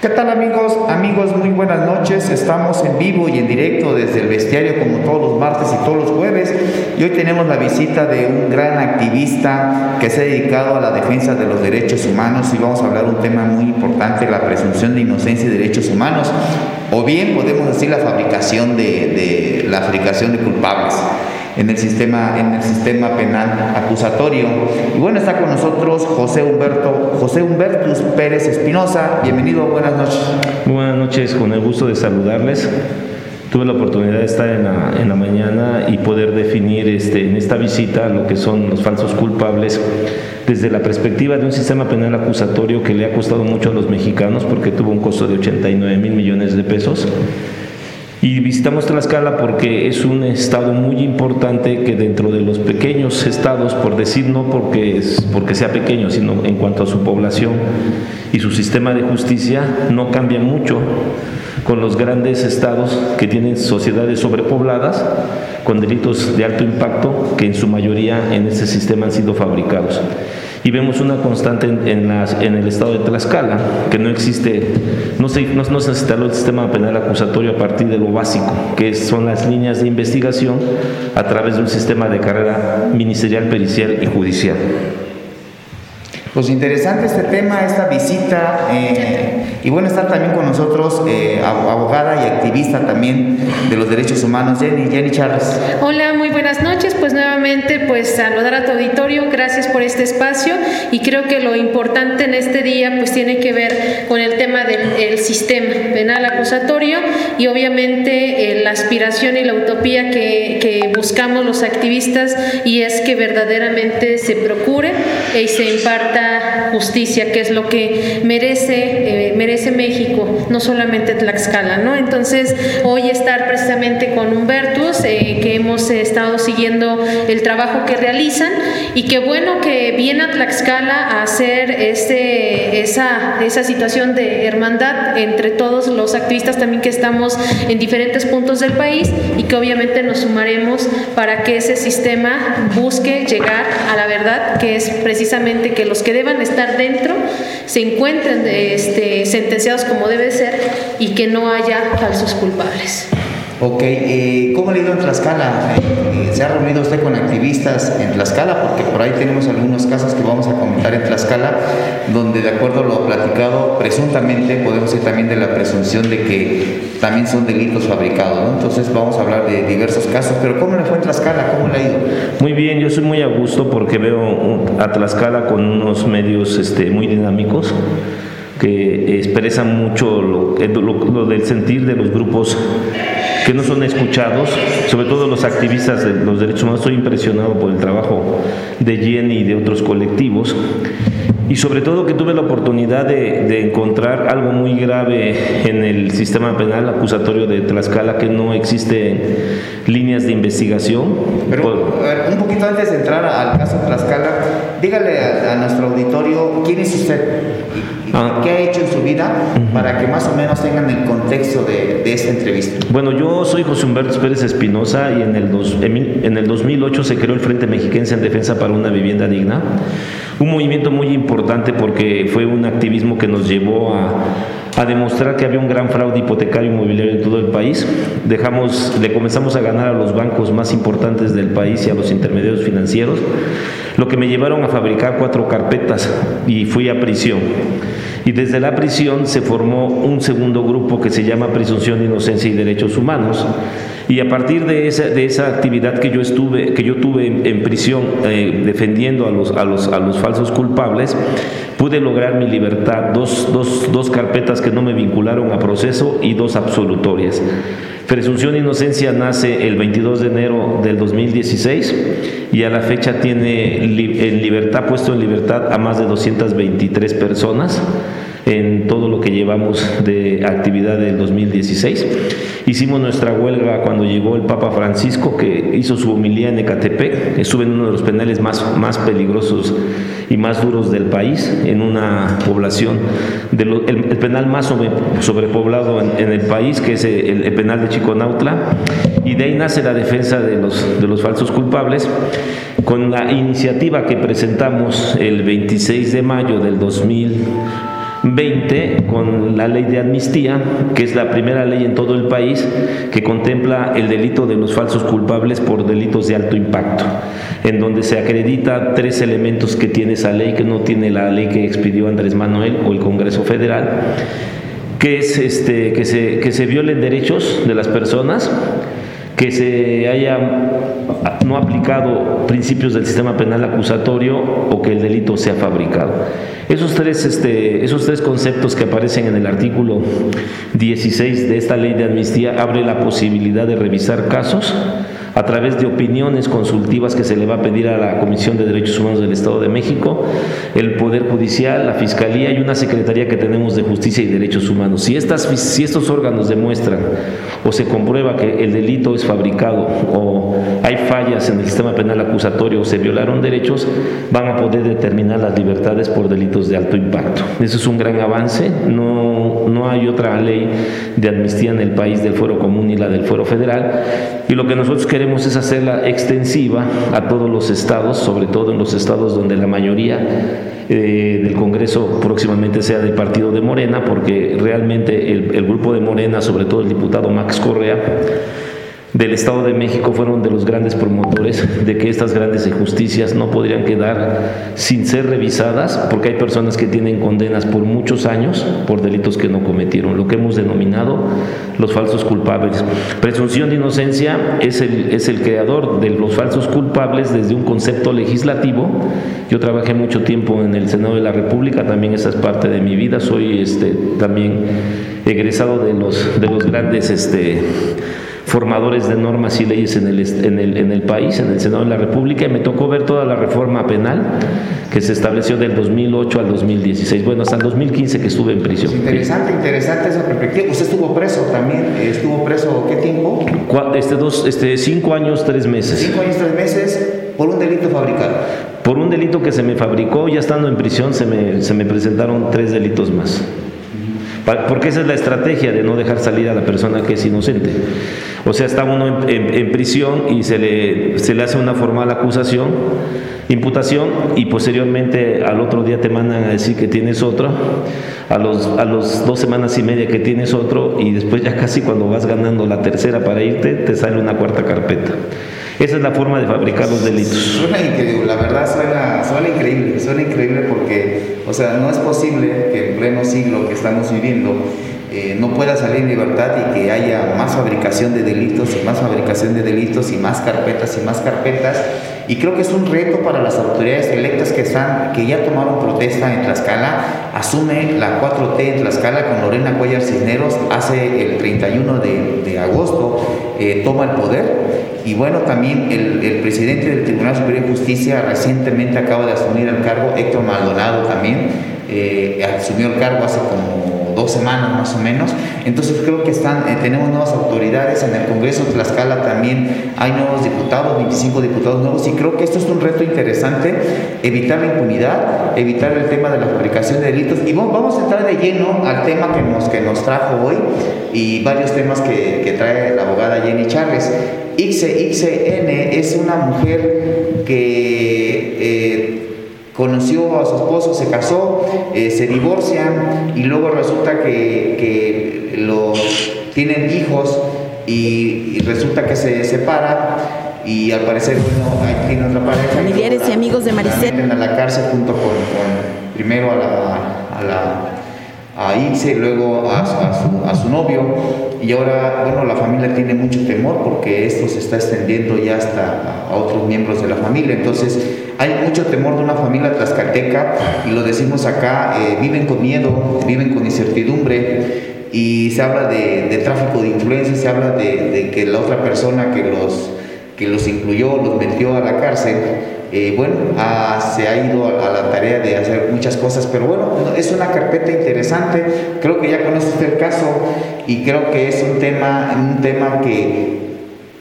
¿Qué tal amigos? Amigos, muy buenas noches. Estamos en vivo y en directo desde el bestiario como todos los martes y todos los jueves. Y hoy tenemos la visita de un gran activista que se ha dedicado a la defensa de los derechos humanos y vamos a hablar un tema muy importante, la presunción de inocencia y derechos humanos. O bien podemos decir la fabricación de, la fabricación de culpables en el sistema, en el sistema penal acusatorio. Y bueno, está con nosotros José Humberto, José Humbertus Pérez Espinosa. Bienvenido, buenas noches. Buenas noches, con el gusto de saludarles. Tuve la oportunidad de estar en la, en la mañana y poder definir este, en esta visita lo que son los falsos culpables desde la perspectiva de un sistema penal acusatorio que le ha costado mucho a los mexicanos porque tuvo un costo de 89 mil millones de pesos y visitamos Tlaxcala porque es un estado muy importante que dentro de los pequeños estados, por decir no porque, es, porque sea pequeño, sino en cuanto a su población y su sistema de justicia, no cambia mucho con los grandes estados que tienen sociedades sobrepobladas con delitos de alto impacto que en su mayoría en ese sistema han sido fabricados y vemos una constante en, el estado de Tlaxcala, que no existe, no se, no, no se instaló el sistema penal acusatorio a partir de lo básico, que son las líneas de investigación a través de un sistema de carrera ministerial, pericial y judicial. Pues interesante este tema, esta visita. Eh, y bueno, está también con nosotros eh, abogada y activista también de los derechos humanos, Jenny, Jenny Charles. Hola, muy buenas noches. Pues nuevamente, pues saludar a tu auditorio. Gracias por este espacio. Y creo que lo importante en este día, pues tiene que ver con el tema del sistema penal acusatorio y obviamente eh, la aspiración y la utopía que, que buscamos los activistas y es que verdaderamente se procure y se imparta justicia, que es lo que merece, eh, merece México, no solamente Tlaxcala, ¿no? Entonces, hoy estar precisamente con Humbertus, eh, que hemos estado siguiendo el trabajo que realizan, y qué bueno que viene a Tlaxcala a hacer este, esa, esa situación de hermandad entre todos los activistas también que estamos en diferentes puntos del país y que obviamente nos sumaremos para que ese sistema busque llegar a la verdad, que es precisamente que los que deban estar dentro se encuentren este, sentenciados como debe ser y que no haya falsos culpables. Ok, eh, ¿cómo ha ido en Tlaxcala? Eh, ¿Se ha reunido usted con activistas en Tlaxcala? Porque por ahí tenemos algunos casos que vamos a comentar en Tlaxcala, donde de acuerdo a lo platicado, presuntamente podemos ir también de la presunción de que también son delitos fabricados, ¿no? Entonces vamos a hablar de diversos casos, pero ¿cómo le fue en Tlaxcala? ¿Cómo le ha ido? Muy bien, yo soy muy a gusto porque veo a Tlaxcala con unos medios este, muy dinámicos que expresan mucho lo, lo del sentir de los grupos que no son escuchados, sobre todo los activistas de los derechos humanos. Estoy impresionado por el trabajo de Jenny y de otros colectivos. Y sobre todo que tuve la oportunidad de, encontrar algo muy grave en el sistema penal acusatorio de Tlaxcala, que no existen líneas de investigación. Pero un poquito antes de entrar al caso Tlaxcala, dígale a, nuestro auditorio quién es usted y, ah. qué ha hecho en su vida para que más o menos tengan el contexto de, de esta entrevista. Bueno, yo soy José Humberto Pérez Espinosa y en el, dos, en el 2008 se creó el Frente Mexiquense en Defensa para una Vivienda Digna un movimiento muy importante porque fue un activismo que nos llevó a, demostrar que había un gran fraude hipotecario inmobiliario en todo el país. Dejamos, le comenzamos a ganar a los bancos más importantes del país y a los intermediarios financieros, lo que me llevaron a fabricar cuatro carpetas y fui a prisión. Y desde la prisión se formó un segundo grupo que se llama Presunción de Inocencia y Derechos Humanos y a partir de esa, de esa actividad que yo, estuve, que yo tuve en, prisión eh, defendiendo a los, a, los, a los falsos culpables, pude lograr mi libertad, dos, dos, dos carpetas que no me vincularon a proceso y dos absolutorias. Presunción de inocencia nace el 22 de enero del 2016 y a la fecha tiene en libertad, puesto en libertad a más de 223 personas en todo lo que llevamos de actividad del 2016. Hicimos nuestra huelga cuando llegó el Papa Francisco, que hizo su homilía en Ecatepec. Estuve en uno de los penales más, más peligrosos y más duros del país, en una población, el, penal más sobrepoblado en, el país, que es el, penal de Chiconautla. Y de ahí nace la defensa de los, de los falsos culpables con la iniciativa que presentamos el 26 de mayo del 2000 20 con la ley de amnistía, que es la primera ley en todo el país que contempla el delito de los falsos culpables por delitos de alto impacto, en donde se acredita tres elementos que tiene esa ley que no tiene la ley que expidió Andrés Manuel o el Congreso Federal, que es este, que, se, que se violen derechos de las personas, que se haya no aplicado principios del sistema penal acusatorio o que el delito sea fabricado. Esos tres, este, esos tres conceptos que aparecen en el artículo 16 de esta ley de amnistía abre la posibilidad de revisar casos a través de opiniones consultivas que se le va a pedir a la Comisión de Derechos Humanos del Estado de México, el Poder Judicial, la Fiscalía y una Secretaría que tenemos de Justicia y Derechos Humanos. Si, estas, si estos órganos demuestran o se comprueba que el delito es fabricado o hay fallas en el sistema penal acusatorio o se violaron derechos, van a poder determinar las libertades por delitos de alto impacto. Eso es un gran avance, no, no hay otra ley de amnistía en el país del fuero común y la del fuero federal y lo que nosotros queremos queremos es hacerla extensiva a todos los estados, sobre todo en los estados donde la mayoría eh, del Congreso próximamente sea del partido de Morena, porque realmente el, el grupo de Morena, sobre todo el diputado Max Correa, del Estado de México fueron de los grandes promotores de que estas grandes injusticias no podrían quedar sin ser revisadas, porque hay personas que tienen condenas por muchos años por delitos que no cometieron, lo que hemos denominado los falsos culpables. Presunción de inocencia es el, es el creador de los falsos culpables desde un concepto legislativo. Yo trabajé mucho tiempo en el Senado de la República, también esa es parte de mi vida, soy este, también egresado de los, de los grandes... Este, formadores de normas y leyes en el, en, el, en el país, en el Senado de la República, y me tocó ver toda la reforma penal que se estableció del 2008 al 2016, bueno, hasta el 2015 que estuve en prisión. Interesante, interesante esa perspectiva. ¿Usted estuvo preso también? ¿Estuvo preso qué tiempo? Este, dos, este, cinco años, tres meses. Cinco años, tres meses por un delito fabricado. Por un delito que se me fabricó, ya estando en prisión, se me, se me presentaron tres delitos más. Porque esa es la estrategia de no dejar salir a la persona que es inocente. O sea, está uno en, prisión y se le, se le hace una formal acusación, imputación, y posteriormente al otro día te mandan a decir que tienes otro, a los, a los dos semanas y media que tienes otro, y después ya casi cuando vas ganando la tercera para irte, te sale una cuarta carpeta. Esa es la forma de fabricar los delitos. Suena increíble, la verdad suena, suena increíble, suena increíble porque, o sea, no es posible que en pleno siglo que estamos viviendo eh, no pueda salir en libertad y que haya más fabricación de delitos y más fabricación de delitos y más carpetas y más carpetas. Y creo que es un reto para las autoridades electas que, están, que ya tomaron protesta en Tlaxcala. Asume la 4T en Tlaxcala con Lorena Cuellar Cisneros hace el 31 de, de agosto, eh, toma el poder. Y bueno, también el, el, presidente del Tribunal Superior de Justicia recientemente acaba de asumir el cargo, Héctor Maldonado también, eh, asumió el cargo hace como dos semanas más o menos. Entonces creo que están, eh, tenemos nuevas autoridades en el Congreso de Tlaxcala también hay nuevos diputados, 25 diputados nuevos y creo que esto es un reto interesante, evitar la impunidad, evitar el tema de la fabricación de delitos y vamos a entrar de lleno al tema que nos, que nos trajo hoy y varios temas que, trae la abogada Jenny Charles. XN es una mujer que eh, conoció a su esposo, se casó, eh, se divorcian y luego resulta que, que los, tienen hijos y, resulta que se separa y al parecer, bueno, ahí tiene otra pareja. Familiares y, amigos de Maricel. La a la cárcel junto con, primero a la, a la a irse, luego a, su, novio. Y ahora, bueno, la familia tiene mucho temor porque esto se está extendiendo ya hasta a otros miembros de la familia, entonces hay mucho temor de una familia tlaxcalteca y lo decimos acá, eh, viven con miedo, viven con incertidumbre y se habla de, tráfico de influencia, se habla de, que la otra persona que los, que los incluyó, los metió a la cárcel, eh, bueno, se ha ido a, la tarea de hacer muchas cosas, pero bueno, es una carpeta interesante, creo que ya conoce usted el caso y creo que es un tema, un tema que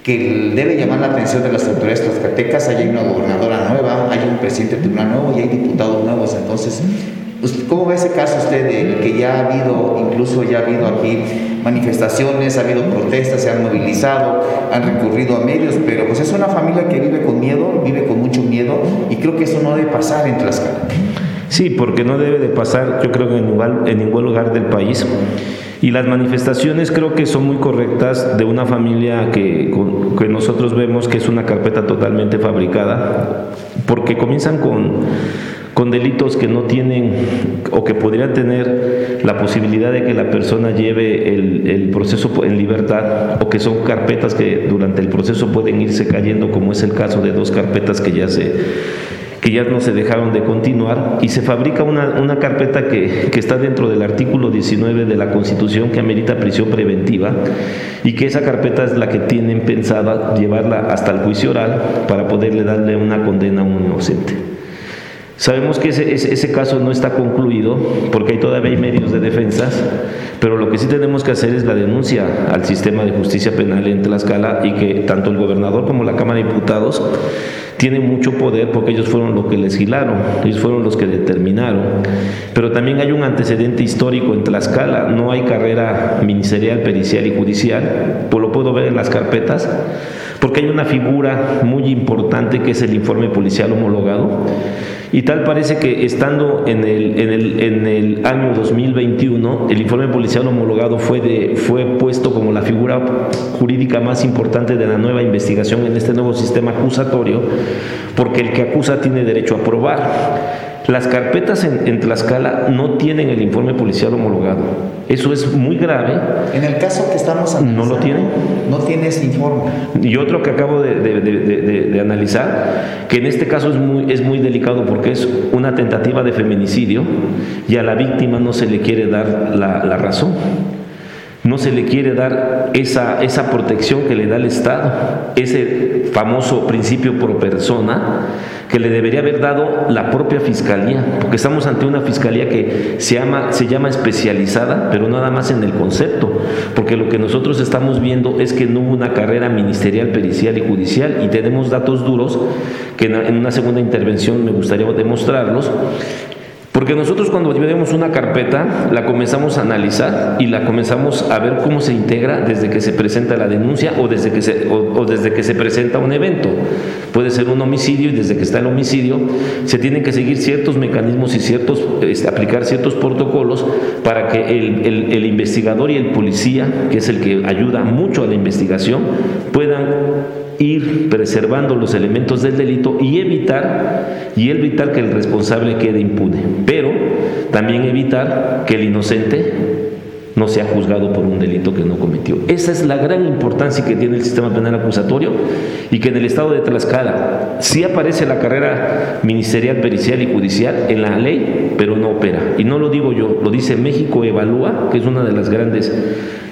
que debe llamar la atención de las autoridades tlaxcaltecas. Hay una gobernadora nueva, hay un presidente de tribunal nuevo y hay diputados nuevos. Entonces, ¿cómo ve ese caso usted de que ya ha habido, incluso ya ha habido aquí manifestaciones, ha habido protestas, se han movilizado, han recurrido a medios, pero pues es una familia que vive con miedo, vive con mucho miedo y creo que eso no debe pasar en Tlaxcala. Sí, porque no debe de pasar, yo creo que en, en ningún lugar del país. Y las manifestaciones creo que son muy correctas de una familia que, que nosotros vemos que es una carpeta totalmente fabricada, porque comienzan con con delitos que no tienen o que podrían tener la posibilidad de que la persona lleve el, proceso en libertad o que son carpetas que durante el proceso pueden irse cayendo, como es el caso de dos carpetas que ya se que ya no se dejaron de continuar y se fabrica una, una carpeta que, que, está dentro del artículo 19 de la Constitución que amerita prisión preventiva y que esa carpeta es la que tienen pensada llevarla hasta el juicio oral para poderle darle una condena a un inocente. Sabemos que ese, ese, caso no está concluido porque hay todavía hay medios de defensa, pero lo que sí tenemos que hacer es la denuncia al sistema de justicia penal en Tlaxcala y que tanto el gobernador como la Cámara de Diputados tienen mucho poder porque ellos fueron los que legislaron, ellos fueron los que determinaron. Pero también hay un antecedente histórico en Tlaxcala, no hay carrera ministerial, pericial y judicial, pues lo puedo ver en las carpetas, porque hay una figura muy importante que es el informe policial homologado y tal parece que estando en el, en el, en el año 2021, el informe policial homologado fue, de, fue puesto como la figura jurídica más importante de la nueva investigación en este nuevo sistema acusatorio, porque el que acusa tiene derecho a probar. Las carpetas en, Tlaxcala no tienen el informe policial homologado. Eso es muy grave. En el caso que estamos no lo tienen. No tiene ese informe. Y otro que acabo de, analizar, que en este caso es muy, es muy delicado porque es una tentativa de feminicidio y a la víctima no se le quiere dar la, la razón no se le quiere dar esa, esa protección que le da el Estado, ese famoso principio por persona que le debería haber dado la propia fiscalía, porque estamos ante una fiscalía que se se llama especializada, pero nada más en el concepto, porque lo que nosotros estamos viendo es que no hubo una carrera ministerial, pericial y judicial, y tenemos datos duros que en una segunda intervención me gustaría demostrarlos, porque nosotros cuando vemos una carpeta, la comenzamos a analizar y la comenzamos a ver cómo se integra desde que se presenta la denuncia o desde que se, o, desde que se presenta un evento. Puede ser un homicidio y desde que está el homicidio se tienen que seguir ciertos mecanismos y ciertos, este, aplicar ciertos protocolos para que el, el investigador y el policía, que es el que ayuda mucho a la investigación, puedan ir preservando los elementos del delito y evitar y evitar que el responsable quede impune, pero también evitar que el inocente no sea juzgado por un delito que no cometió. Esa es la gran importancia que tiene el sistema penal acusatorio y que en el estado de Tlaxcala sí aparece la carrera ministerial, pericial y judicial en la ley, pero no opera. Y no lo digo yo, lo dice México Evalúa, que es una de las grandes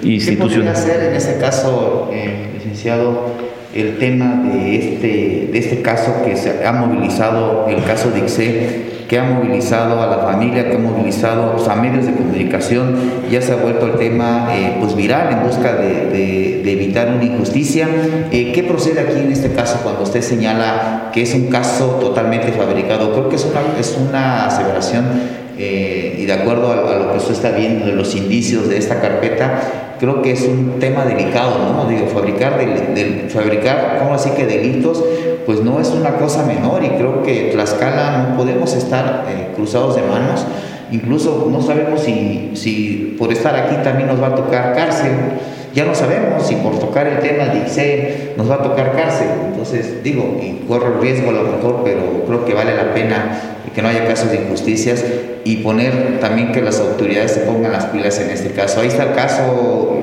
instituciones. ¿Qué hacer en ese caso, eh, licenciado? El tema de este, de este caso que se ha movilizado, el caso de ICE, que ha movilizado a la familia, que ha movilizado a medios de comunicación, ya se ha vuelto el tema eh, pues viral en busca de, evitar una injusticia. Eh, ¿Qué procede aquí en este caso cuando usted señala que es un caso totalmente fabricado? Creo que es una, es una aseveración eh, y de acuerdo a, lo que usted está viendo de los indicios de esta carpeta, creo que es un tema delicado, ¿no? Digo, fabricar, del, fabricar, ¿cómo así que delitos? Pues no es una cosa menor y creo que Tlaxcala no podemos estar eh, cruzados de manos. Incluso no sabemos si, si por estar aquí también nos va a tocar cárcel. Ya no sabemos si por tocar el tema de ICE nos va a tocar cárcel. Entonces, digo, y corro el riesgo a lo mejor, pero creo que vale la pena que no haya casos de injusticias y poner también que las autoridades se pongan las pilas en este caso. Ahí está el caso,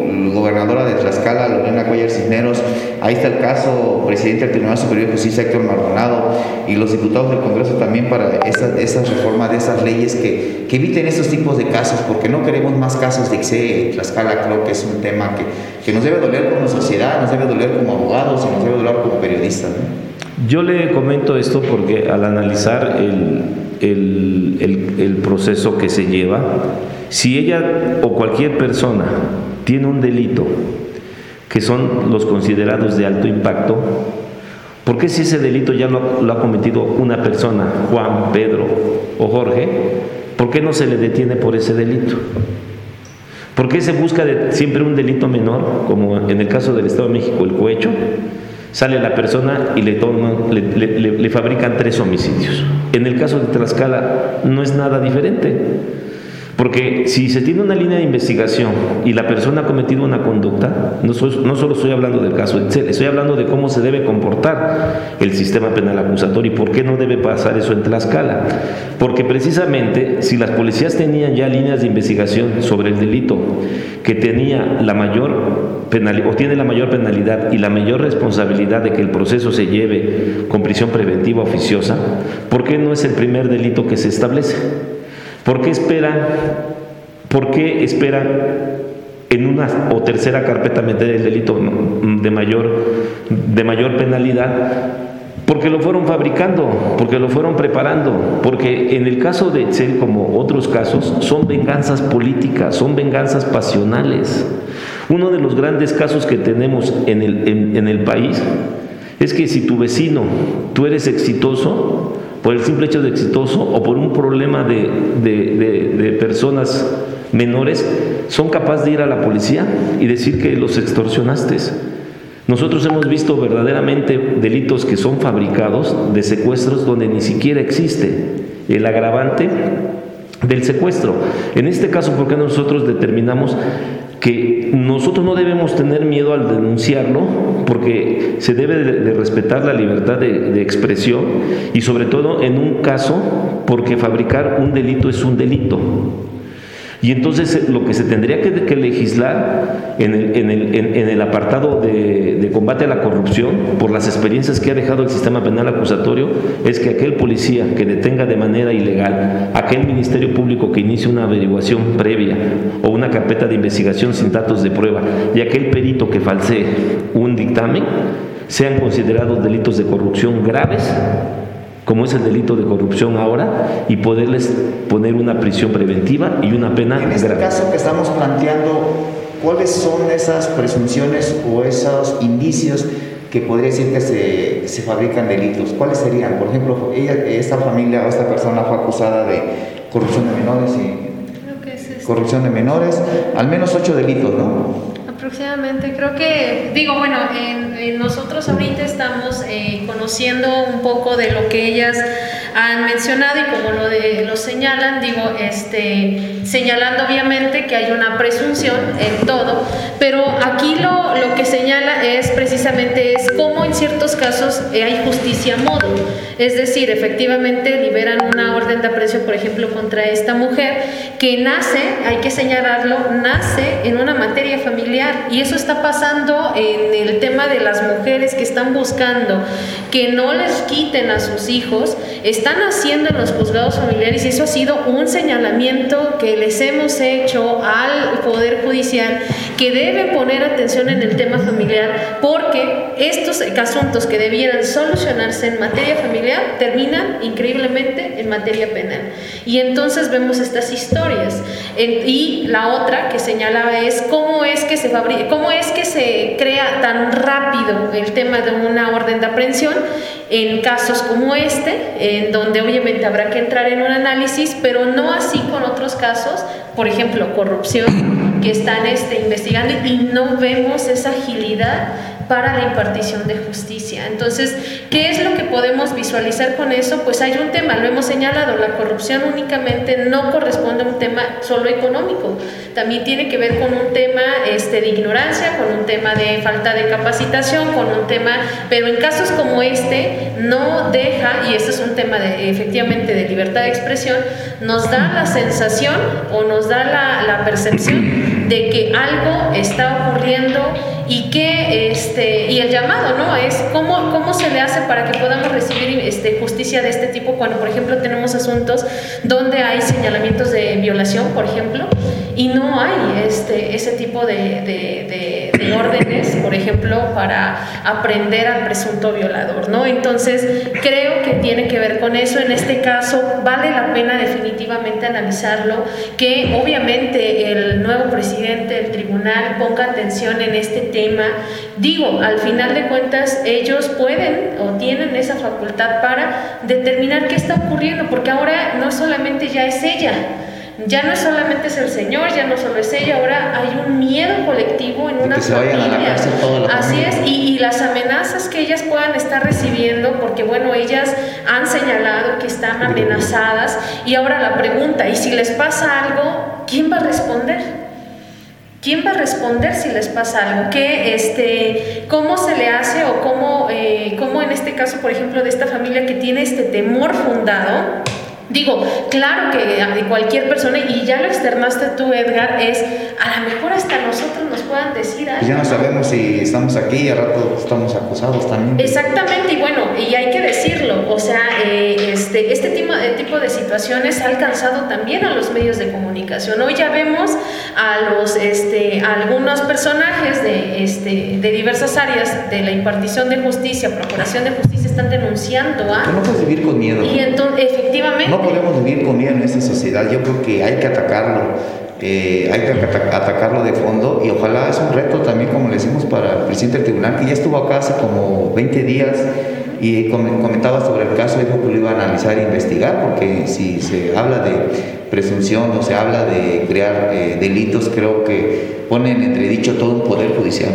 gobernadora de Tlaxcala, Lorena Cuellar Cisneros, ahí está el caso, presidente del Tribunal Superior de Justicia, Héctor Maldonado, y los diputados del Congreso también para esas esa reformas de esas leyes que, que, eviten estos tipos de casos, porque no queremos más casos de ICE Tlaxcala, creo que es un tema que, que nos debe doler como sociedad, nos debe doler como abogados y nos debe doler como periodistas. Yo le comento esto porque al analizar el, el, proceso que se lleva. Si ella o cualquier persona tiene un delito que son los considerados de alto impacto, ¿por qué si ese delito ya lo, ha cometido una persona, Juan, Pedro o Jorge, ¿por qué no se le detiene por ese delito? ¿Por qué se busca siempre un delito menor, como en el caso del Estado de México, el cohecho? Sale la persona y le, toman, le, fabrican tres homicidios. En el caso de Tlaxcala no es nada diferente. Porque si se tiene una línea de investigación y la persona ha cometido una conducta, no, no, solo estoy hablando del caso Excel, estoy hablando de cómo se debe comportar el sistema penal acusatorio y por qué no debe pasar eso en Tlaxcala. Porque precisamente si las policías tenían ya líneas de investigación sobre el delito que tenía la mayor penalidad, o tiene la mayor penalidad y la mayor responsabilidad de que el proceso se lleve con prisión preventiva oficiosa, ¿por qué no es el primer delito que se establece? ¿Por qué esperan, por qué esperan en una o tercera carpeta meter el delito de mayor, de mayor penalidad? Porque lo fueron fabricando, porque lo fueron preparando, porque en el caso de Excel, como otros casos, son venganzas políticas, son venganzas pasionales. Uno de los grandes casos que tenemos en el, en el país es que si tu vecino, tú eres exitoso, por el simple hecho de exitoso o por un problema de, personas menores, son capaces de ir a la policía y decir que los extorsionaste. Nosotros hemos visto verdaderamente delitos que son fabricados de secuestros donde ni siquiera existe el agravante del secuestro. En este caso, ¿por qué nosotros determinamos que nosotros no debemos tener miedo al denunciarlo porque se debe de, respetar la libertad de, expresión y sobre todo en un caso porque fabricar un delito es un delito. Y entonces eh, lo que se tendría que, legislar en el, apartado de, combate a la corrupción, por las experiencias que ha dejado el sistema penal acusatorio, es que aquel policía que detenga de manera ilegal, aquel ministerio público que inicie una averiguación previa o una carpeta de investigación sin datos de prueba y aquel perito que falsee un dictamen, sean considerados delitos de corrupción graves como es el delito de corrupción ahora, y poderles poner una prisión preventiva y una pena En este caso que estamos planteando, ¿cuáles son esas presunciones o esos indicios que podría decir que se, se fabrican delitos? ¿Cuáles serían? Por ejemplo, ella, esta familia o esta persona fue acusada de corrupción de menores y... Corrupción de menores, al menos ocho delitos, ¿no? Aproximadamente, creo que, digo, bueno, en, nosotros ahorita estamos eh, conociendo un poco de lo que ellas han mencionado y como lo, de, lo señalan, digo, este, señalando obviamente que hay una presunción en todo, pero aquí lo, lo que señala es precisamente es cómo en ciertos casos eh, hay justicia a modo, es decir, efectivamente liberan una orden de aprecio, por ejemplo, contra esta mujer que nace, hay que señalarlo, nace en una materia familiar y eso está pasando en el tema de las mujeres que están buscando que no les quiten a sus hijos, están haciendo en los juzgados familiares y eso ha sido un señalamiento que les hemos hecho al Poder Judicial que debe poner atención en el tema familiar porque estos asuntos que debieran solucionarse en materia familiar terminan increíblemente en materia penal. Y entonces vemos estas historias. y la otra que señalaba es cómo es que se fabrica, cómo es que se crea tan rápido el tema de una orden de aprehensión en casos como este, en donde obviamente habrá que entrar en un análisis, pero no así con otros casos, por ejemplo, corrupción, que están este, investigando y no vemos esa agilidad para la impartición de justicia. Entonces, ¿qué es lo que podemos visualizar con eso? Pues hay un tema, lo hemos señalado, la corrupción únicamente no corresponde a un tema solo económico, también tiene que ver con un tema este, de ignorancia, con un tema de falta de capacitación, con un tema, pero en casos como este no deja, y este es un tema de, efectivamente de libertad de expresión, nos da la sensación o nos da la, la percepción de que algo está ocurriendo y que este y el llamado no es cómo, cómo se le hace para que podamos recibir este, justicia de este tipo cuando por ejemplo tenemos asuntos donde hay señalamientos de violación por ejemplo y no hay este, ese tipo de, de, de, órdenes, por ejemplo, para aprender al presunto violador, ¿no? Entonces, creo que tiene que ver con eso. En este caso, vale la pena definitivamente analizarlo, que obviamente el nuevo presidente del tribunal ponga atención en este tema. Digo, al final de cuentas, ellos pueden o tienen esa facultad para determinar qué está ocurriendo, porque ahora no solamente ya es ella, ya no solamente es el señor, ya no solo es ella, ahora hay un miedo colectivo en una familia. Así es, y, y las amenazas que ellas puedan estar recibiendo, porque bueno, ellas han señalado que están amenazadas, y ahora la pregunta, ¿y si les pasa algo, quién va a responder? ¿Quién va a responder si les pasa algo? ¿Qué, este, ¿Cómo se le hace o cómo, eh, cómo en este caso, por ejemplo, de esta familia que tiene este temor fundado? Digo, claro que a cualquier persona, y ya lo externaste tú, Edgar, es a lo mejor hasta nosotros nos puedan decir algo. Ya no sabemos si estamos aquí y al rato estamos acusados también. Exactamente, y bueno, y hay que decirlo, o sea, eh, este, este tipo, de tipo de situaciones ha alcanzado también a los medios de comunicación. Hoy ya vemos a los, este, a algunos personajes de, este, de diversas áreas de la impartición de justicia, procuración de justicia, están denunciando a... no puedes vivir con miedo. Y entonces, efectivamente... No podemos vivir con miedo en esta sociedad. Yo creo que hay que atacarlo. eh, hay que ata- atacarlo de fondo y ojalá es un reto también, como le decimos, para el presidente del tribunal, que ya estuvo acá hace como 20 días y com- comentaba sobre el caso, dijo que lo iba a analizar e investigar, porque si se habla de presunción o se habla de crear eh, delitos, creo que pone en entredicho todo un poder judicial.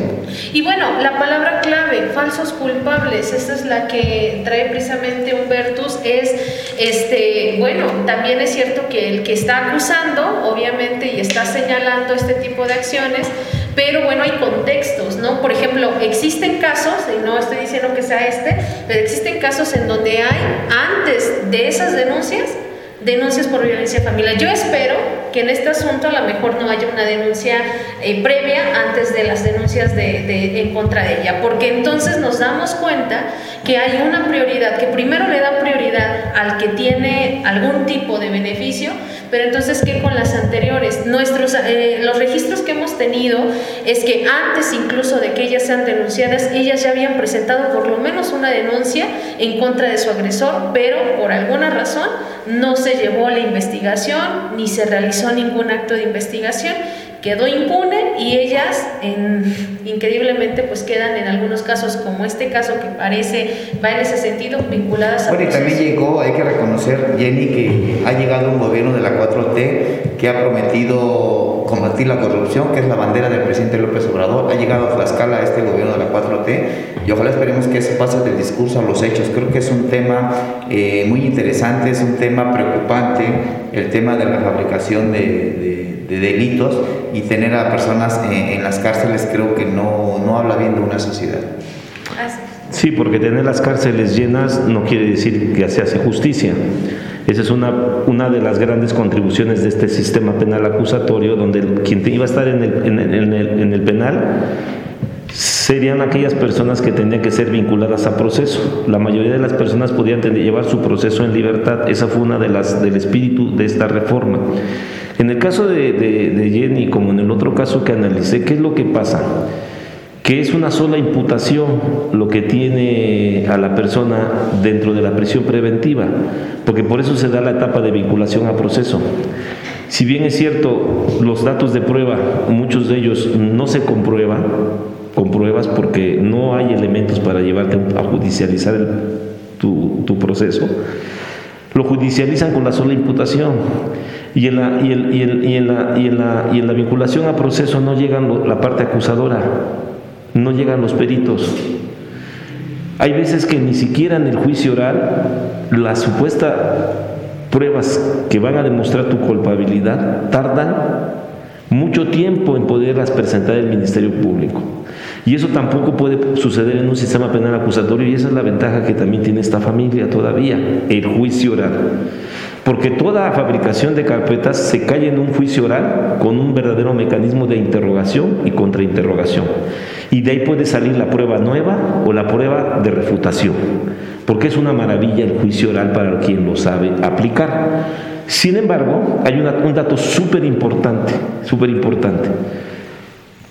Y bueno, la palabra clave, falsos culpables, esa es la que trae precisamente Humbertus, es, este, bueno, también es cierto que el que está acusando, obviamente, y está señalando este tipo de acciones, pero bueno, hay contextos, ¿no? Por ejemplo, existen casos, y no estoy diciendo que sea este, pero existen casos en donde hay, antes de esas denuncias, denuncias por violencia familiar. Yo espero que en este asunto a lo mejor no haya una denuncia eh, previa antes de las denuncias de, de- en contra de ella, porque entonces nos damos cuenta que hay una prioridad, que primero le da prioridad al que tiene algún tipo de beneficio, pero entonces ¿qué con las anteriores? Nuestros, eh, los registros que hemos tenido es que antes incluso de que ellas sean denunciadas, ellas ya habían presentado por lo menos una denuncia en contra de su agresor, pero por alguna razón no se llevó la investigación ni se realizó ningún acto de investigación, quedó impune y ellas en- increíblemente pues quedan en algunos casos como este caso que parece va en ese sentido vinculadas a Bueno, y también llegó, hay que reconocer, Jenny, que ha llegado un gobierno de la 4T que ha prometido combatir la corrupción, que es la bandera del presidente López Obrador. Ha llegado a Tlaxcala este gobierno de la 4T y ojalá esperemos que eso pase del discurso a los hechos. Creo que es un tema eh, muy interesante, es un tema preocupante, el tema de la fabricación de, de- de delitos y tener a personas en, en las cárceles creo que no, no habla bien de una sociedad. Sí, porque tener las cárceles llenas no quiere decir que se hace justicia. Esa es una, una de las grandes contribuciones de este sistema penal acusatorio, donde quien te iba a estar en el, en el- en el- en el penal serían aquellas personas que tendrían que ser vinculadas a proceso. La mayoría de las personas podían tener- llevar su proceso en libertad. Esa fue una de las del espíritu de esta reforma. En el caso de, de- de Jenny, como en el otro caso que analicé, ¿qué es lo que pasa? que es una sola imputación lo que tiene a la persona dentro de la prisión preventiva, porque por eso se da la etapa de vinculación a proceso. Si bien es cierto, los datos de prueba, muchos de ellos no se comprueban con pruebas porque no hay elementos para llevarte a judicializar el- tu, tu proceso, lo judicializan con la sola imputación. Y en la, la, la, la vinculación a proceso no llegan la parte acusadora, no llegan los peritos. Hay veces que ni siquiera en el juicio oral las supuestas pruebas que van a demostrar tu culpabilidad tardan mucho tiempo en poderlas presentar el Ministerio Público. Y eso tampoco puede suceder en un sistema penal acusatorio y esa es la ventaja que también tiene esta familia todavía, el juicio oral. Porque toda fabricación de carpetas se cae en un juicio oral con un verdadero mecanismo de interrogación y contrainterrogación. Y de ahí puede salir la prueba nueva o la prueba de refutación. Porque es una maravilla el juicio oral para quien lo sabe aplicar. Sin embargo, hay una- un dato súper importante, súper importante.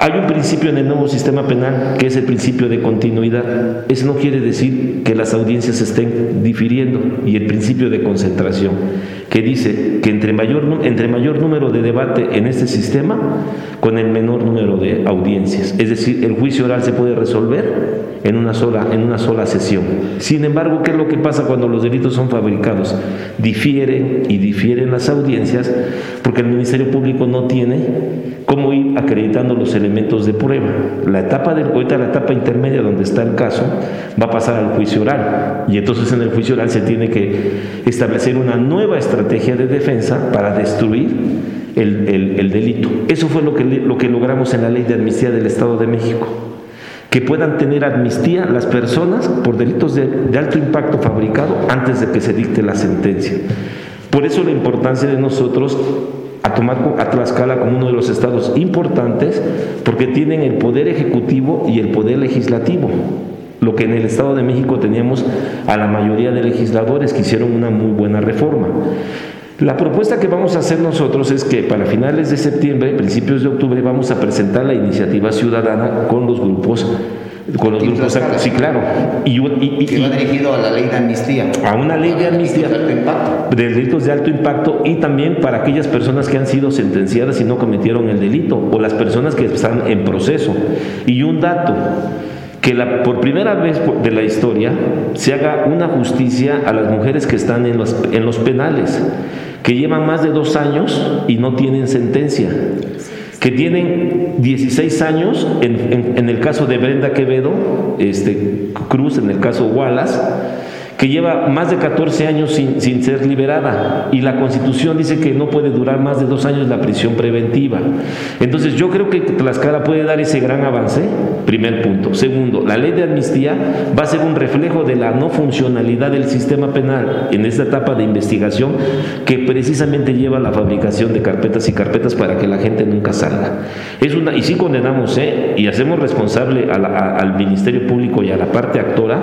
Hay un principio en el nuevo sistema penal que es el principio de continuidad. Eso no quiere decir que las audiencias estén difiriendo y el principio de concentración, que dice que entre mayor, entre mayor número de debate en este sistema, con el menor número de audiencias. Es decir, el juicio oral se puede resolver en una sola, en una sola sesión. Sin embargo, ¿qué es lo que pasa cuando los delitos son fabricados? Difieren y difieren las audiencias porque el Ministerio Público no tiene cómo ir acreditando los elementos de prueba. La etapa de, ahorita la etapa intermedia donde está el caso va a pasar al juicio oral y entonces en el juicio oral se tiene que establecer una nueva estrategia de defensa para destruir el, delito. Eso fue lo que, lo que logramos en la ley de amnistía del Estado de México que puedan tener amnistía las personas por delitos de, alto impacto fabricado antes de que se dicte la sentencia. Por eso la importancia de nosotros a tomar a Tlaxcala como uno de los estados importantes, porque tienen el poder ejecutivo y el poder legislativo. Lo que en el Estado de México teníamos a la mayoría de legisladores que hicieron una muy buena reforma. La propuesta que vamos a hacer nosotros es que para finales de septiembre, principios de octubre, vamos a presentar la iniciativa ciudadana con los grupos con los grupos sí claro. Y, y, que va dirigido a la ley de amnistía. A una ley de amnistía de delitos de alto impacto y también para aquellas personas que han sido sentenciadas y no cometieron el delito o las personas que están en proceso. Y un dato que la, por primera vez de la historia se haga una justicia a las mujeres que están en los, en los penales que llevan más de dos años y no tienen sentencia, que tienen 16 años, en, el caso de Brenda Quevedo, este, Cruz, en el caso Wallace, que lleva más de 14 años sin, ser liberada y la constitución dice que no puede durar más de dos años la prisión preventiva. Entonces yo creo que Tlaxcala puede dar ese gran avance, primer punto. Segundo, la ley de amnistía va a ser un reflejo de la no funcionalidad del sistema penal en esta etapa de investigación que precisamente lleva a la fabricación de carpetas y carpetas para que la gente nunca salga. Es una, y si condenamos ¿eh? y hacemos responsable al Ministerio Público y a la parte actora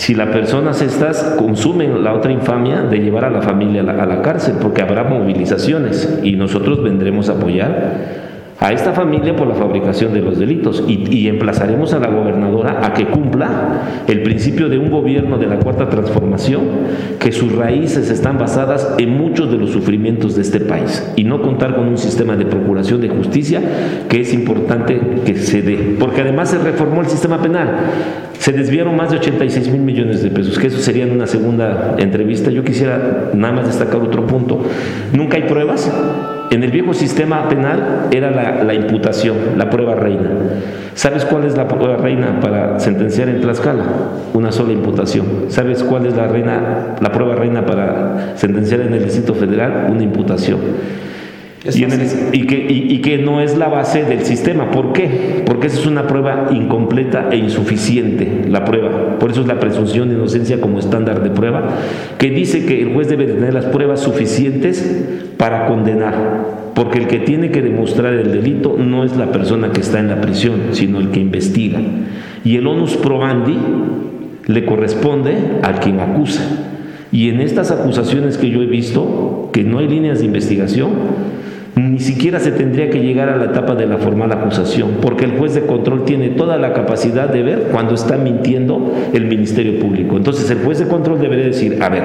si las personas estas consumen la otra infamia de llevar a la familia a la, cárcel, porque habrá movilizaciones y nosotros vendremos a apoyar a esta familia por la fabricación de los delitos y, emplazaremos a la gobernadora a que cumpla el principio de un gobierno de la cuarta transformación, que sus raíces están basadas en muchos de los sufrimientos de este país y no contar con un sistema de procuración de justicia que es importante que se dé, porque además se reformó el sistema penal. Se desviaron más de 86 mil millones de pesos, que eso sería en una segunda entrevista. Yo quisiera nada más destacar otro punto. Nunca hay pruebas en el viejo sistema penal era la, imputación, la prueba reina. ¿Sabes cuál es la prueba reina para sentenciar en Tlaxcala? Una sola imputación. ¿Sabes cuál es la, reina, la prueba reina para sentenciar en el Distrito Federal? Una imputación. Y, que, y, que, no es la base del sistema. ¿Por qué? Porque esa es una prueba incompleta e insuficiente, la prueba. Por eso es la presunción de inocencia como estándar de prueba, que dice que el juez debe tener las pruebas suficientes para condenar. Porque el que tiene que demostrar el delito no es la persona que está en la prisión, sino el que investiga. Y el onus probandi le corresponde a quien acusa. Y en estas acusaciones que yo he visto, que no hay líneas de investigación, ni siquiera se tendría que llegar a la etapa de la formal acusación, porque el juez de control tiene toda la capacidad de ver cuando está mintiendo el Ministerio Público. Entonces el juez de control debería decir, a ver,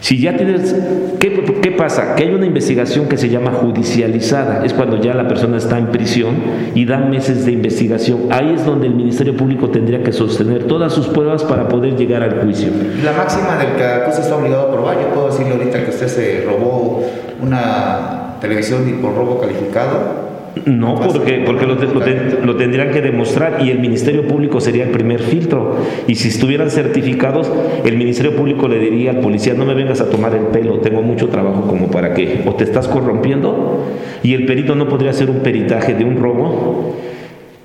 si ya tienes, ¿qué, pasa? Que hay una investigación que se llama judicializada, es cuando ya la persona está en prisión y dan meses de investigación. Ahí es donde el Ministerio Público tendría que sostener todas sus pruebas para poder llegar al juicio. La máxima del que acusa está obligado a probar, yo puedo decirle ahorita que usted se robó una televisión y por robo calificado? No, porque, porque lo, lo, tendrían que demostrar y el Ministerio Público sería el primer filtro. Y si estuvieran certificados, el Ministerio Público le diría al policía, no me vengas a tomar el pelo, tengo mucho trabajo como para que, o te estás corrompiendo, y el perito no podría hacer un peritaje de un robo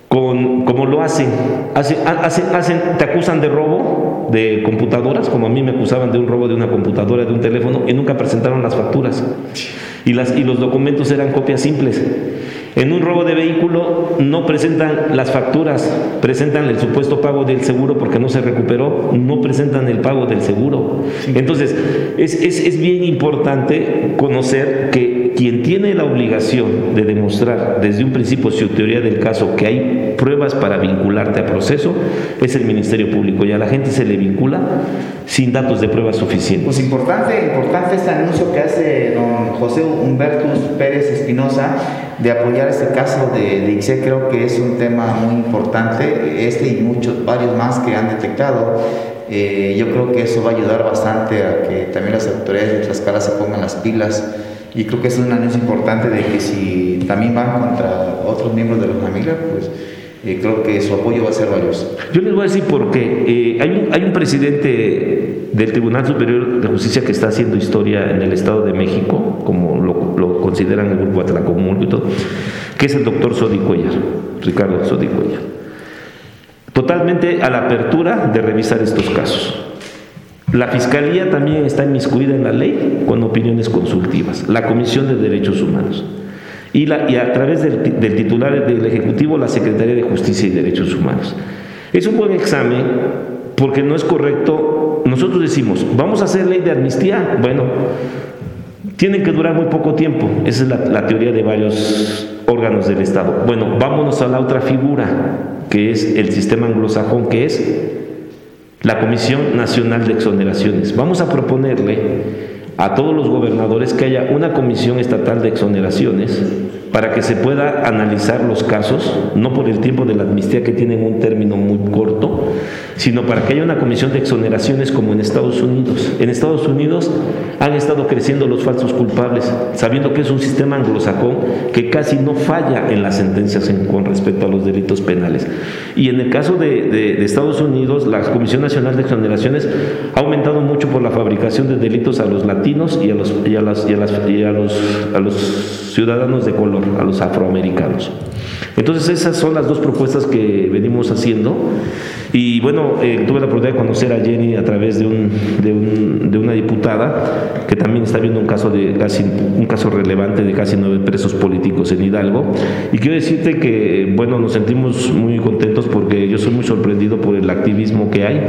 con, como lo hacen. Hacen, hacen, te acusan de robo de computadoras, como a mí me acusaban de un robo de una computadora, de un teléfono, y nunca presentaron las facturas y, las, y los documentos eran copias simples. En un robo de vehículo no presentan las facturas, presentan el supuesto pago del seguro porque no se recuperó, no presentan el pago del seguro. Entonces, es, es, es bien importante conocer que quien tiene la obligación de demostrar desde un principio su teoría del caso que hay pruebas para vincularte a proceso, es el Ministerio Público y a la gente se le vincula sin datos de pruebas suficientes. Pues importante, importante este anuncio que hace don José Humbertus Pérez Espinosa de apoyar este caso de, de creo que es un tema muy importante, este y muchos, varios más que han detectado. Eh, yo creo que eso va a ayudar bastante a que también las autoridades de Tlaxcala se pongan las pilas y creo que es un anuncio importante de que si también van contra otros miembros de la familia, pues eh, creo que su apoyo va a ser valioso. Yo les voy a decir por qué. Eh, hay, un, presidente del Tribunal Superior de Justicia que está haciendo historia en el Estado de México, como lo, lo consideran el grupo Atlacomulco y todo, que es el doctor Sodi Cuellar, Ricardo Sodi Cuellar. Totalmente a la apertura de revisar estos casos. La Fiscalía también está inmiscuida en la ley con opiniones consultivas, la Comisión de Derechos Humanos y, la, y a través del, del, titular del Ejecutivo la Secretaría de Justicia y Derechos Humanos. Es un buen examen porque no es correcto, nosotros decimos, vamos a hacer ley de amnistía, bueno, tienen que durar muy poco tiempo, esa es la, la teoría de varios órganos del Estado. Bueno, vámonos a la otra figura, que es el sistema anglosajón, que es la Comisión Nacional de Exoneraciones. Vamos a proponerle a todos los gobernadores que haya una comisión estatal de exoneraciones para que se pueda analizar los casos, no por el tiempo de la amnistía que tienen un término muy corto, sino para que haya una comisión de exoneraciones como en Estados Unidos. En Estados Unidos han estado creciendo los falsos culpables, sabiendo que es un sistema anglosajón que casi no falla en las sentencias en, con respecto a los delitos penales. Y en el caso de, Estados Unidos, la Comisión Nacional de Exoneraciones ha aumentado mucho por la fabricación de delitos a los latinos y a las, y a las, y a a los ciudadanos de color, a los afroamericanos. Entonces esas son las dos propuestas que venimos haciendo. Y bueno, eh, tuve la oportunidad de conocer a Jenny a través de, un, de, un, de, una diputada que también está viendo un caso, de casi, un caso relevante de casi nueve presos políticos en Hidalgo. Y quiero decirte que, bueno, nos sentimos muy contentos porque yo soy muy sorprendido por el activismo que hay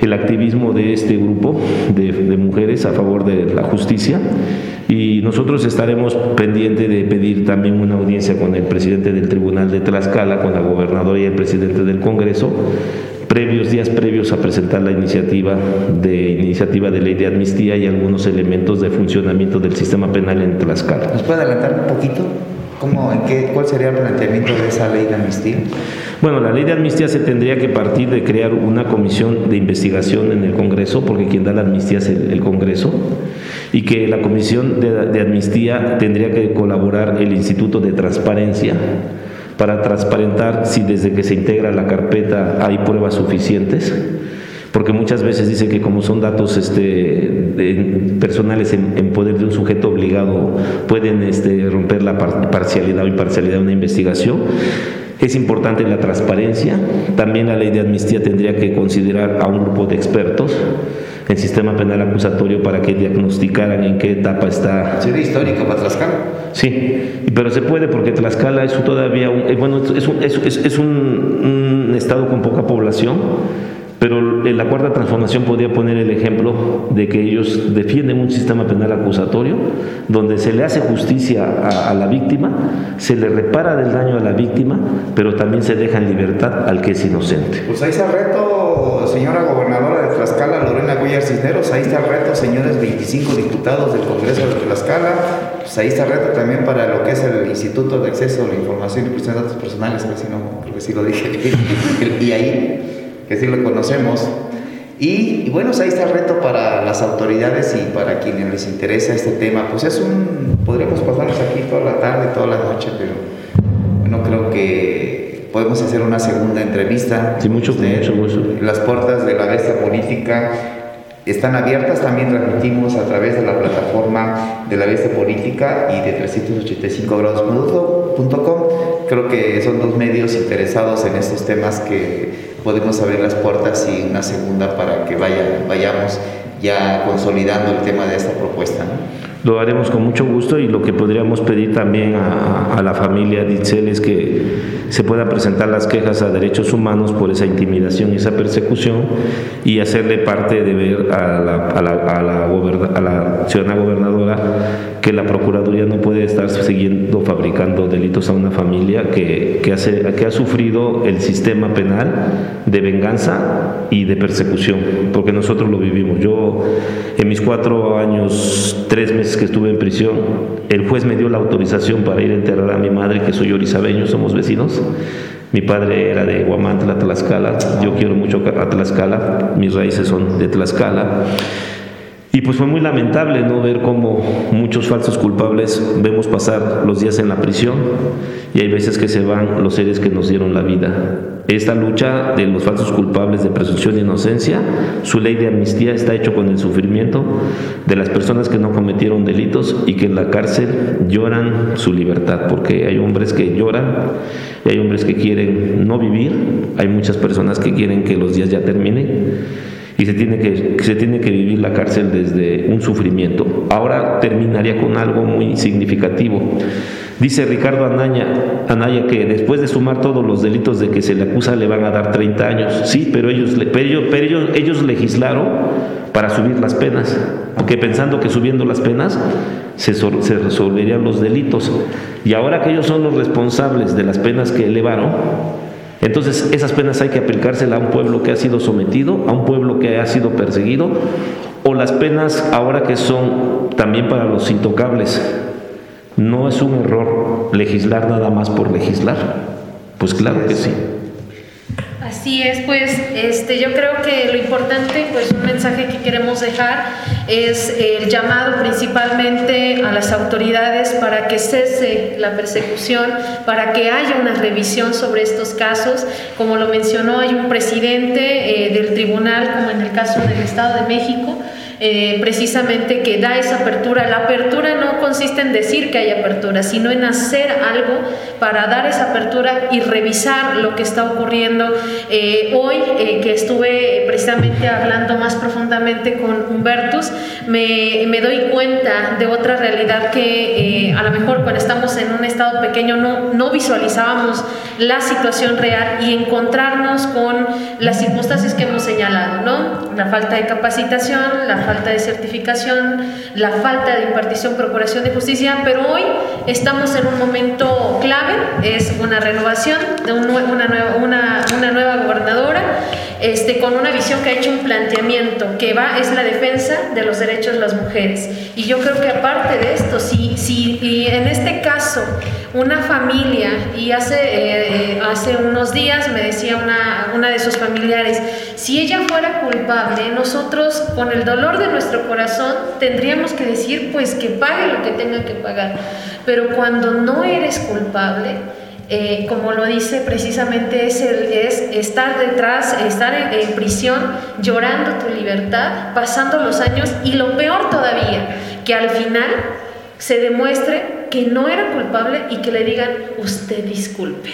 el activismo de este grupo de, de, mujeres a favor de la justicia y nosotros estaremos pendientes de pedir también una audiencia con el presidente del Tribunal de Tlaxcala, con la gobernadora y el presidente del Congreso, previos días previos a presentar la iniciativa de iniciativa de ley de amnistía y algunos elementos de funcionamiento del sistema penal en Tlaxcala. ¿Nos puede adelantar un poquito? ¿Cómo, en qué, ¿Cuál sería el planteamiento de esa ley de amnistía? Bueno, la ley de amnistía se tendría que partir de crear una comisión de investigación en el Congreso, porque quien da la amnistía es el, Congreso, y que la comisión de, de, amnistía tendría que colaborar el Instituto de Transparencia para transparentar si desde que se integra la carpeta hay pruebas suficientes porque muchas veces dice que como son datos este, de, personales en, en, poder de un sujeto obligado, pueden este, romper la par parcialidad o imparcialidad de una investigación. Es importante la transparencia. También la ley de amnistía tendría que considerar a un grupo de expertos en sistema penal acusatorio para que diagnosticaran en qué etapa está. ¿Sería histórico para Tlaxcala? Sí, pero se puede porque Tlaxcala es todavía un, bueno, es un, es, es, es un, un estado con poca población pero en la cuarta transformación podría poner el ejemplo de que ellos defienden un sistema penal acusatorio donde se le hace justicia a, a, la víctima, se le repara del daño a la víctima, pero también se deja en libertad al que es inocente. Pues ahí está el reto, señora gobernadora de Tlaxcala, Lorena Cuellar Cisneros, ahí está el reto, señores 25 diputados del Congreso de Tlaxcala, pues ahí está el reto también para lo que es el Instituto de Acceso a la Información y Protección de Datos Personales, que si no, creo que sí lo dije, y ahí que sí lo conocemos. Y, y, bueno, ahí está el reto para las autoridades y para quienes les interesa este tema. Pues es un, podríamos pasarnos aquí toda la tarde, toda la noche, pero no creo que podemos hacer una segunda entrevista. Sí, mucho, Usted, mucho, mucho. Las puertas de la bestia política están abiertas, también transmitimos a través de la plataforma de la bestia política y de 385grados.com. Creo que son dos medios interesados en estos temas que podemos abrir las puertas y una segunda para que vaya, vayamos ya consolidando el tema de esta propuesta. ¿no? Lo haremos con mucho gusto y lo que podríamos pedir también a, a la familia Ditzel es que se puedan presentar las quejas a derechos humanos por esa intimidación y esa persecución y hacerle parte de ver a la, a la, a la, a la ciudadana gobernadora que la Procuraduría no puede estar siguiendo fabricando delitos a una familia que, que, hace, que ha sufrido el sistema penal de venganza y de persecución, porque nosotros lo vivimos. Yo, en mis cuatro años, tres meses que estuve en prisión, el juez me dio la autorización para ir a enterrar a mi madre, que soy orizabeño, somos vecinos. Mi padre era de Guamantla, Tlaxcala. Yo quiero mucho a Tlaxcala. Mis raíces son de Tlaxcala. Y pues fue muy lamentable no ver cómo muchos falsos culpables vemos pasar los días en la prisión y hay veces que se van los seres que nos dieron la vida. Esta lucha de los falsos culpables de presunción de inocencia, su ley de amnistía está hecho con el sufrimiento de las personas que no cometieron delitos y que en la cárcel lloran su libertad, porque hay hombres que lloran y hay hombres que quieren no vivir, hay muchas personas que quieren que los días ya terminen y se tiene que, se tiene que vivir la cárcel desde un sufrimiento. Ahora terminaría con algo muy significativo. Dice Ricardo Anaya, que después de sumar todos los delitos de que se le acusa le van a dar 30 años. Sí, pero ellos, pero ellos, ellos legislaron para subir las penas, porque pensando que subiendo las penas se, se resolverían los delitos. Y ahora que ellos son los responsables de las penas que elevaron, entonces, esas penas hay que aplicárselas a un pueblo que ha sido sometido, a un pueblo que ha sido perseguido, o las penas ahora que son también para los intocables. No es un error legislar nada más por legislar. Pues claro que sí. Así es, pues este, yo creo que lo importante, pues un mensaje que queremos dejar es el llamado principalmente a las autoridades para que cese la persecución, para que haya una revisión sobre estos casos. Como lo mencionó, hay un presidente eh, del tribunal, como en el caso del Estado de México, eh, precisamente que da esa apertura. La apertura no consiste en decir que hay apertura, sino en hacer algo para dar esa apertura y revisar lo que está ocurriendo. Eh, hoy eh, que estuve precisamente hablando más profundamente con Humbertus, me, me doy cuenta de otra realidad que a lo mejor cuando estamos en un estado pequeño no, no visualizábamos la situación real y encontrarnos con las circunstancias que hemos señalado, ¿no? La falta de capacitación, la falta de certificación, la falta de impartición, procuración de justicia, pero hoy estamos en un momento clave, es una renovación de una, nueva, una, una nueva gobernadora este, con una visión que ha hecho un planteamiento que va, es la defensa de los derechos de las mujeres. Y yo creo que aparte de esto, si, si en este caso una familia, y hace, eh, eh, hace unos días me decía una, una de sus familiares, si ella fuera culpable, nosotros con el dolor de nuestro corazón tendríamos que decir pues que pague lo que tenga que pagar. Pero cuando no eres culpable, eh, como lo dice precisamente, es, es estar detrás, estar en, prisión, llorando tu libertad, pasando los años y lo peor todavía, que al final se demuestre que no era culpable y que le digan, usted disculpe.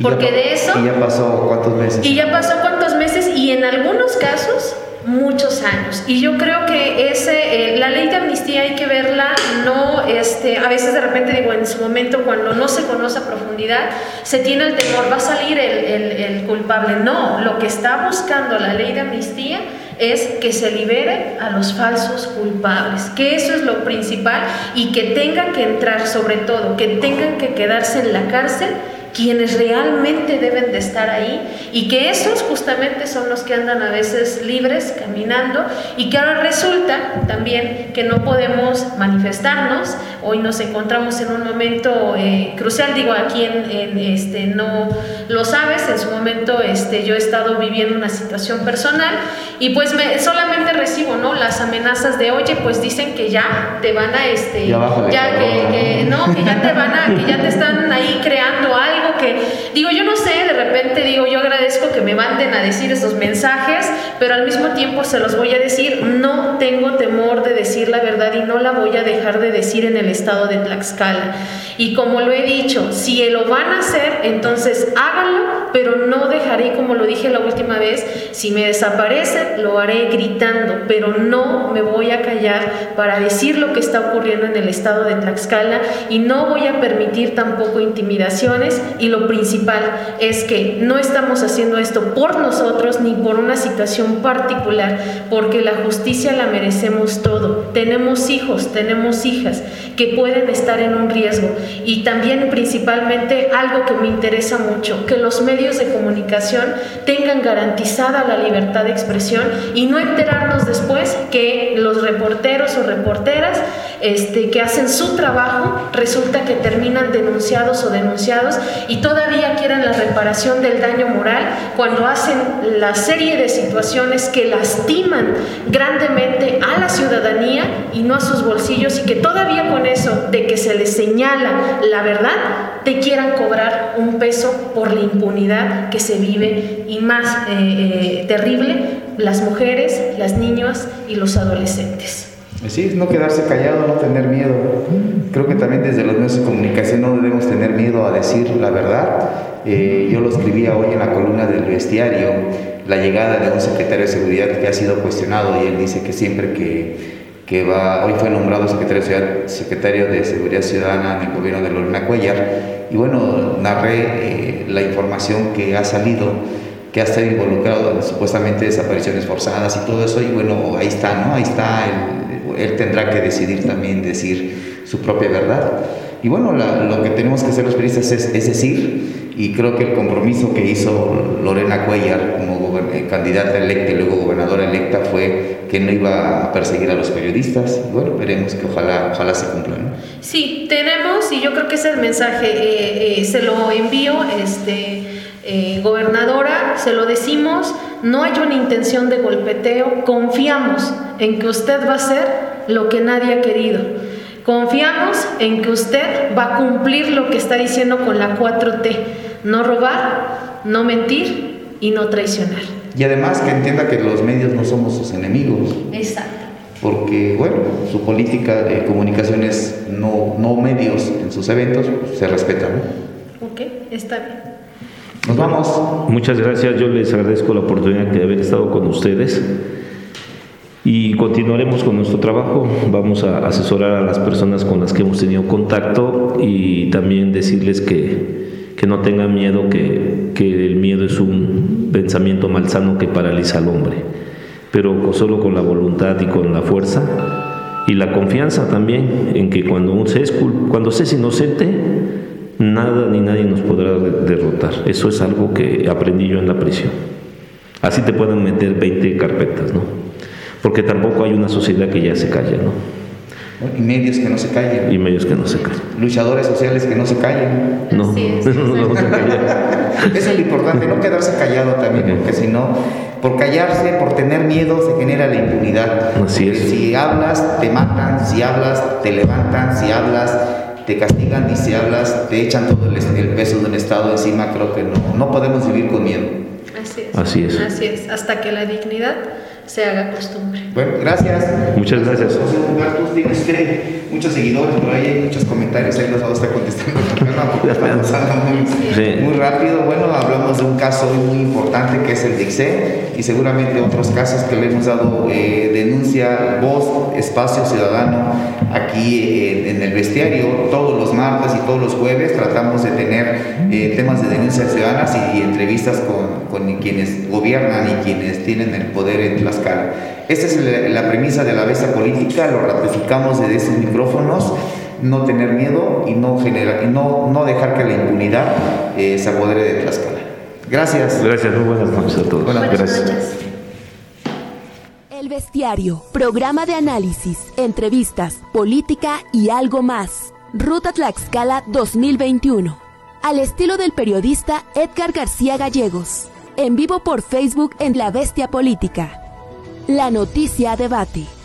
Porque de eso... Y ya pasó cuántos meses. Y ya pasó cuántos meses y en algunos casos muchos años. Y yo creo que ese, eh, la ley de amnistía hay que verla, no, este, a veces de repente digo, en su momento cuando no se conoce a profundidad, se tiene el temor, va a salir el, el, el culpable. No, lo que está buscando la ley de amnistía es que se libere a los falsos culpables, que eso es lo principal y que tengan que entrar sobre todo, que tengan que quedarse en la cárcel quienes realmente deben de estar ahí y que esos justamente son los que andan a veces libres caminando y que ahora resulta también que no podemos manifestarnos. Hoy nos encontramos en un momento eh, crucial, digo aquí en, este no lo sabes, en su momento este, yo he estado viviendo una situación personal y pues me, solamente recibo no las amenazas de oye pues dicen que ya te van a este ya, que, no que ya te van a que ya te están ahí creando algo que, digo, yo no sé, de repente digo, yo agradezco que me manden a decir esos mensajes, pero al mismo tiempo se los voy a decir, no tengo temor de decir la verdad y no la voy a dejar de decir en el estado de Tlaxcala. Y como lo he dicho, si lo van a hacer, entonces háganlo, pero no dejaré, como lo dije la última vez, si me desaparece, lo haré gritando, pero no me voy a callar para decir lo que está ocurriendo en el estado de Tlaxcala y no voy a permitir tampoco intimidaciones y lo principal es que no estamos haciendo esto por nosotros ni por una situación particular, porque la justicia la merecemos todo. Tenemos hijos, tenemos hijas que pueden estar en un riesgo y también principalmente algo que me interesa mucho, que los medios de comunicación tengan garantizada la libertad de expresión y no enterarnos después que los reporteros o reporteras este, que hacen su trabajo resulta que terminan denunciados o denunciados y todavía quieren la reparación del daño moral cuando hacen la serie de situaciones que lastiman grandemente a la ciudadanía y no a sus bolsillos y que todavía con eso de que se les señala la verdad te quieran cobrar un peso por la impunidad que se vive y más eh, eh, terrible las mujeres, las niñas y los adolescentes. Sí, no quedarse callado, no tener miedo. Creo que también desde los medios de comunicación no debemos tener miedo a decir la verdad. Eh, yo lo escribía hoy en la columna del bestiario, la llegada de un secretario de seguridad que ha sido cuestionado y él dice que siempre que, que va, hoy fue nombrado secretario de, secretario de Seguridad Ciudadana en el gobierno de Lorena Cuellar, y bueno, narré eh, la información que ha salido que ha estado involucrado en supuestamente desapariciones forzadas y todo eso, y bueno, ahí está, ¿no? Ahí está el, él tendrá que decidir también decir su propia verdad. Y bueno, lo que tenemos que hacer los periodistas es, decir, y creo que el compromiso que hizo Lorena Cuellar como eh, candidata electa y luego gobernadora electa fue que no iba a perseguir a los periodistas. Y bueno, veremos que ojalá, ojalá se cumpla. ¿no? Sí, tenemos, y yo creo que ese el mensaje, eh, eh, se lo envío, este, gobernadora, se lo decimos, no hay una intención de golpeteo, confiamos en que usted va a hacer lo que nadie ha querido. Confiamos en que usted va a cumplir lo que está diciendo con la 4T, no robar, no mentir y no traicionar. Y además que entienda que los medios no somos sus enemigos. Exacto. Porque, bueno, su política de comunicaciones no, no medios en sus eventos se respeta, ¿no? Ok, está bien. Nos vamos. Muchas gracias. Yo les agradezco la oportunidad de haber estado con ustedes y continuaremos con nuestro trabajo. Vamos a asesorar a las personas con las que hemos tenido contacto y también decirles que, que no tengan miedo, que, que, el miedo es un pensamiento malsano que paraliza al hombre, pero solo con la voluntad y con la fuerza y la confianza también en que cuando, uno se es, cuando se es inocente, nada ni nadie nos podrá derrotar. Eso es algo que aprendí yo en la prisión. Así te pueden meter 20 carpetas, ¿no? Porque tampoco hay una sociedad que ya se calle, ¿no? Y medios que no se callen. Y medios que no se callen. Luchadores sociales que no se callen. No, es, no, no, se Eso es lo importante, no quedarse callado también, porque si no, por callarse, por tener miedo, se genera la impunidad. Así es. Si hablas, te matan, si hablas, te levantan, si hablas, te castigan y si hablas, te echan todo el, peso de un Estado encima, creo que no, no podemos vivir con miedo. Así es. Así es. Así es, hasta que la dignidad se haga costumbre. Bueno, gracias. Muchas gracias. José Humberto, tienes muchos seguidores por ahí, hay muchos comentarios, ahí los vamos a estar contestando muy, muy rápido. Bueno, hablamos de un caso muy importante que es el DIXE y seguramente otros casos que le hemos dado eh, denuncia, voz, espacio ciudadano aquí eh, en el bestiario todos los martes y todos los jueves tratamos de tener eh, temas de denuncias ciudadanas y, entrevistas con, con, quienes gobiernan y quienes tienen el poder en Tlaxcala. Esta es la, premisa de la bestia política, lo ratificamos desde esos micrófonos no tener miedo y no, generar, y no, no dejar que la impunidad eh, se apodere de Tlaxcala. Gracias. Gracias, muy buenas noches a todos. Buenas, gracias. El Bestiario, programa de análisis, entrevistas, política y algo más. Ruta Tlaxcala 2021. Al estilo del periodista Edgar García Gallegos. En vivo por Facebook en La Bestia Política. La noticia debate.